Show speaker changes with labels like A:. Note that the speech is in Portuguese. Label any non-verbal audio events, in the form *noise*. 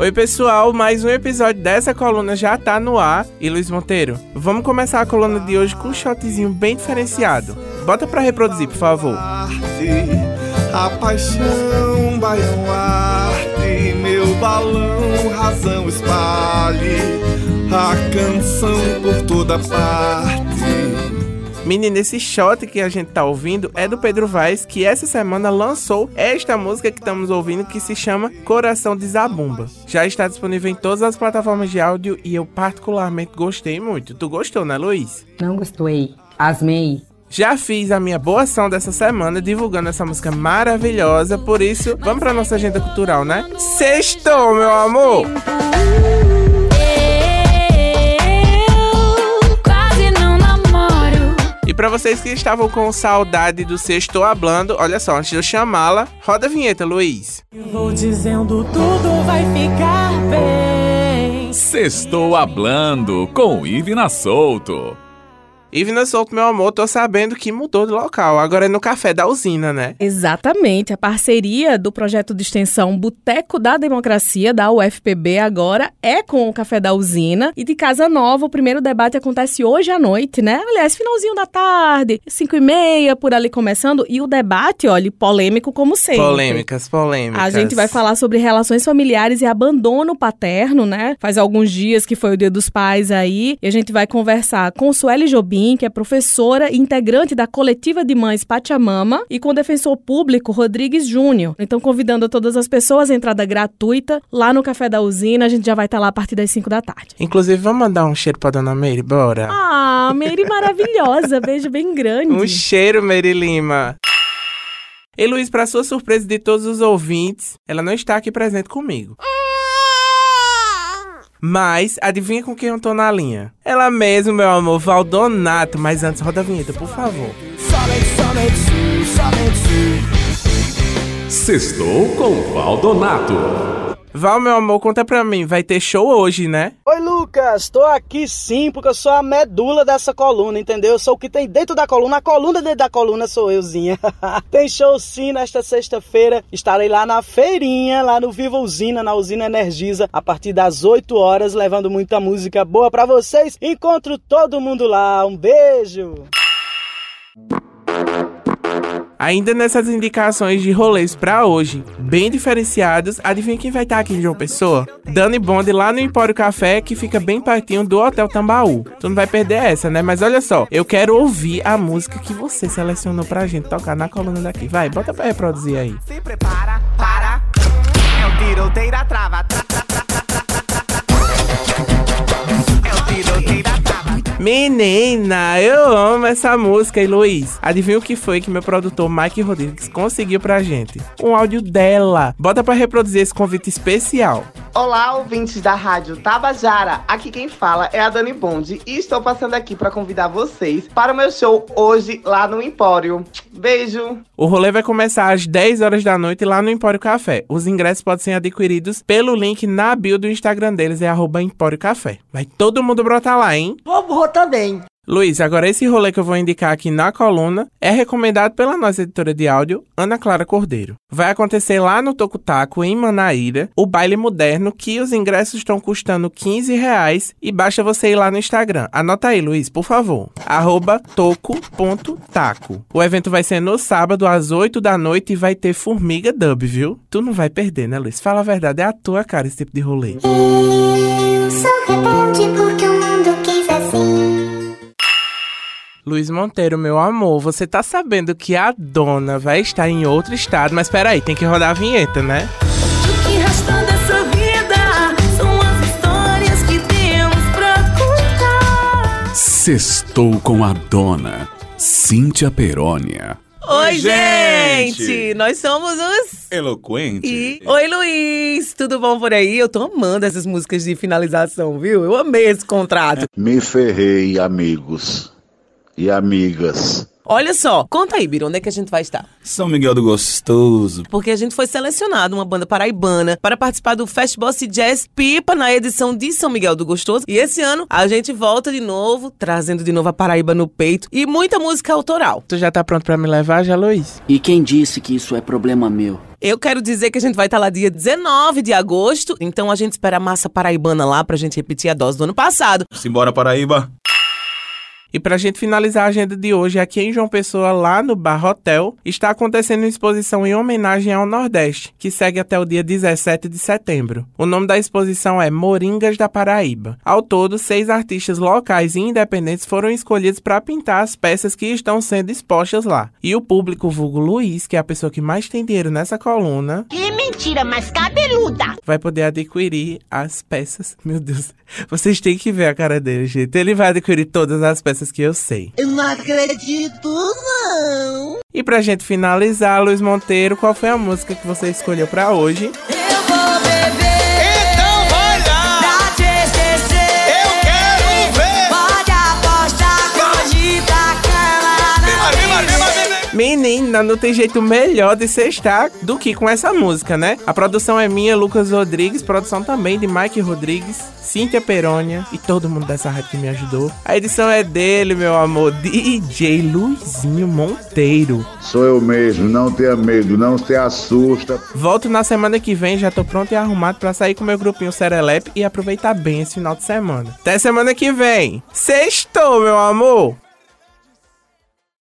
A: Oi, pessoal, mais um episódio dessa coluna já tá no ar. E Luiz Monteiro, vamos começar a coluna de hoje com um shotzinho bem diferenciado. Bota pra reproduzir, por favor.
B: A paixão, baião, arte, meu balão, razão espalhe a canção por toda parte.
A: Menina, esse shot que a gente tá ouvindo é do Pedro Vaz, que essa semana lançou esta música que estamos ouvindo, que se chama Coração de Zabumba. Já está disponível em todas as plataformas de áudio e eu particularmente gostei muito. Tu gostou, né, Luiz?
C: Não gostei. Asmei.
A: Já fiz a minha boa ação dessa semana divulgando essa música maravilhosa, por isso, vamos pra nossa agenda cultural, né? Sextou, meu amor! Vocês que estavam com saudade do Sextou Hablando, olha só, antes de eu chamá-la, roda a vinheta, Luiz.
D: Eu vou dizendo tudo vai ficar bem.
E: Sextou Hablando com Ivina Souto.
A: Ivna Souto, meu amor, tô sabendo que mudou de local. Agora é no café da usina, né?
F: Exatamente. A parceria do projeto de extensão Boteco da Democracia, da UFPB, agora é com o Café da Usina. E de Casa Nova, o primeiro debate acontece hoje à noite, né? Aliás, finalzinho da tarde, 5 e meia, por ali começando. E o debate, olha, polêmico como sempre.
A: Polêmicas, polêmicas.
F: A gente vai falar sobre relações familiares e abandono paterno, né? Faz alguns dias que foi o Dia dos Pais aí. E a gente vai conversar com Sueli Jobim, que é professora e integrante da coletiva de mães Pachamama, e com o defensor público Rodrigues Júnior. Então, convidando todas as pessoas a entrada gratuita lá no Café da Usina. A gente já vai estar lá a partir das 5 da tarde.
A: Inclusive, vamos mandar um cheiro pra dona Meire, bora?
F: Ah, Meire maravilhosa. *laughs* Beijo bem grande.
A: Um cheiro, Meire Lima. E Luiz, para sua surpresa de todos os ouvintes, ela não está aqui presente comigo. Mas, adivinha com quem eu tô na linha? Ela mesmo, meu amor, Valdonato. Mas antes, roda a vinheta, por favor.
E: Sextou com Valdonato.
A: Val, meu amor, conta pra mim, vai ter show hoje, né?
G: Oi, Lucas, tô aqui sim, porque eu sou a medula dessa coluna, entendeu? Eu sou o que tem dentro da coluna, a coluna dentro da coluna sou euzinha. *laughs* tem show sim nesta sexta-feira, estarei lá na feirinha, lá no Viva Usina, na Usina Energisa, a partir das 8 horas, levando muita música boa pra vocês. Encontro todo mundo lá, um beijo!
A: Ainda nessas indicações de rolês pra hoje, bem diferenciados, adivinha quem vai estar aqui em João Pessoa? Dani Bond lá no Empório Café, que fica bem pertinho do Hotel Tambaú. Tu não vai perder essa, né? Mas olha só, eu quero ouvir a música que você selecionou pra gente tocar na coluna daqui. Vai, bota pra reproduzir aí.
H: Se prepara, para. É o tiroteio da trava.
A: Menina, eu amo essa música. E Luiz, adivinha o que foi que meu produtor Mike Rodrigues conseguiu pra gente? Um áudio dela. Bota pra reproduzir esse convite especial.
I: Olá, ouvintes da Rádio Tabajara. Aqui quem fala é a Dani Bond e estou passando aqui para convidar vocês para o meu show hoje lá no Empório. Beijo!
A: O rolê vai começar às 10 horas da noite lá no Empório Café. Os ingressos podem ser adquiridos pelo link na bio do Instagram deles, é arroba Empório Café. Vai todo mundo brotar lá, hein?
J: Vou, vou também.
A: Luiz, agora esse rolê que eu vou indicar aqui na coluna é recomendado pela nossa editora de áudio, Ana Clara Cordeiro. Vai acontecer lá no Tocutaco, em Manaíra, o baile moderno, que os ingressos estão custando 15 reais e basta você ir lá no Instagram. Anota aí, Luiz, por favor. Arroba toco.taco. O evento vai ser no sábado, às 8 da noite, e vai ter Formiga Dub, viu? Tu não vai perder, né, Luiz? Fala a verdade, é a tua cara esse tipo de rolê.
K: Eu sou
A: Luiz Monteiro, meu amor, você tá sabendo que a dona vai estar em outro estado, mas peraí, tem que rodar a vinheta, né?
D: O que resta dessa vida são as histórias que temos pra contar.
E: Sextou com a dona Cíntia Perônia.
L: Oi,
E: gente!
L: gente! Nós somos os.
E: Eloquente.
L: E... Oi, Luiz! Tudo bom por aí? Eu tô amando essas músicas de finalização, viu? Eu amei esse contrato.
M: Me ferrei, amigos e amigas.
L: Olha só, conta aí, Biro, onde é que a gente vai estar?
N: São Miguel do Gostoso.
L: Porque a gente foi selecionado, uma banda paraibana, para participar do Festival Jazz Pipa na edição de São Miguel do Gostoso. E esse ano a gente volta de novo, trazendo de novo a Paraíba no peito e muita música autoral.
A: Tu já tá pronto pra me levar, já, Luiz?
O: E quem disse que isso é problema meu?
L: Eu quero dizer que a gente vai estar lá dia 19 de agosto, então a gente espera a massa paraibana lá pra gente repetir a dose do ano passado.
N: Simbora, Paraíba.
A: E pra gente finalizar a agenda de hoje, aqui em João Pessoa, lá no Bar Hotel, está acontecendo uma exposição em homenagem ao Nordeste, que segue até o dia 17 de setembro. O nome da exposição é Moringas da Paraíba. Ao todo, seis artistas locais e independentes foram escolhidos para pintar as peças que estão sendo expostas lá. E o público vulgo Luiz, que é a pessoa que mais tem dinheiro nessa coluna,
J: Que mentira, mas cabeluda!
A: vai poder adquirir as peças. Meu Deus, vocês têm que ver a cara dele, gente. Ele vai adquirir todas as peças que eu sei.
J: Eu não acredito, não!
A: E pra gente finalizar, Luiz Monteiro, qual foi a música que você escolheu pra hoje? Menina, não tem jeito melhor de sextar do que com essa música, né? A produção é minha, Lucas Rodrigues, produção também de Mike Rodrigues, Cíntia Perônia e todo mundo dessa rádio que me ajudou. A edição é dele, meu amor, DJ Luizinho Monteiro.
M: Sou eu mesmo, não tenha medo, não se assusta.
A: Volto na semana que vem, já tô pronto e arrumado pra sair com meu grupinho Serelepe e aproveitar bem esse final de semana. Até semana que vem. Sextou, meu amor!